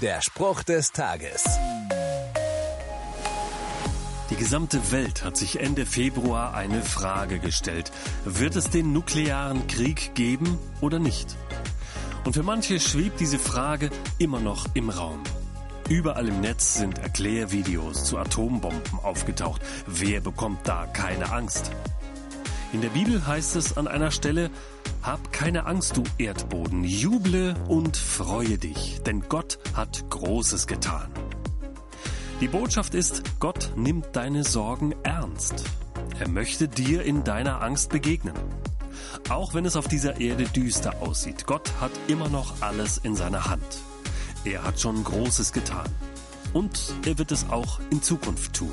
Der Spruch des Tages. Die gesamte Welt hat sich Ende Februar eine Frage gestellt. Wird es den nuklearen Krieg geben oder nicht? Und für manche schwebt diese Frage immer noch im Raum. Überall im Netz sind Erklärvideos zu Atombomben aufgetaucht. Wer bekommt da keine Angst? In der Bibel heißt es an einer Stelle, Hab keine Angst, du Erdboden, juble und freue dich, denn Gott hat Großes getan. Die Botschaft ist, Gott nimmt deine Sorgen ernst. Er möchte dir in deiner Angst begegnen. Auch wenn es auf dieser Erde düster aussieht, Gott hat immer noch alles in seiner Hand. Er hat schon Großes getan. Und er wird es auch in Zukunft tun.